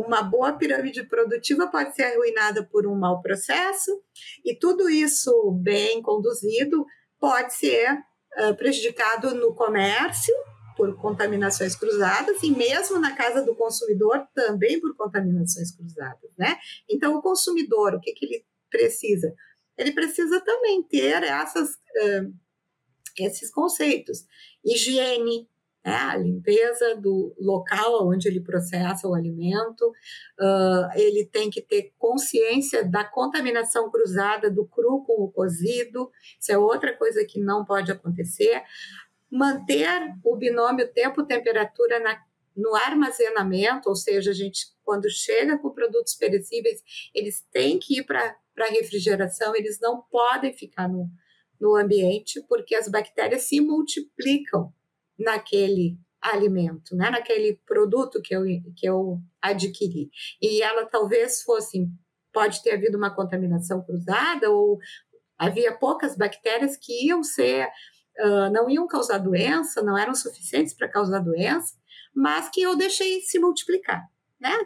uma boa pirâmide produtiva pode ser arruinada por um mau processo, e tudo isso bem conduzido pode ser uh, prejudicado no comércio por contaminações cruzadas e mesmo na casa do consumidor também por contaminações cruzadas, né? Então o consumidor, o que, que ele precisa? Ele precisa também ter essas, uh, esses conceitos, higiene, né? a limpeza do local onde ele processa o alimento, uh, ele tem que ter consciência da contaminação cruzada do cru com o cozido, isso é outra coisa que não pode acontecer. Manter o binômio tempo-temperatura no armazenamento, ou seja, a gente, quando chega com produtos perecíveis, eles têm que ir para a refrigeração, eles não podem ficar no, no ambiente, porque as bactérias se multiplicam naquele alimento, né? naquele produto que eu, que eu adquiri. E ela talvez fosse, pode ter havido uma contaminação cruzada, ou havia poucas bactérias que iam ser, uh, não iam causar doença, não eram suficientes para causar doença, mas que eu deixei se multiplicar. Né?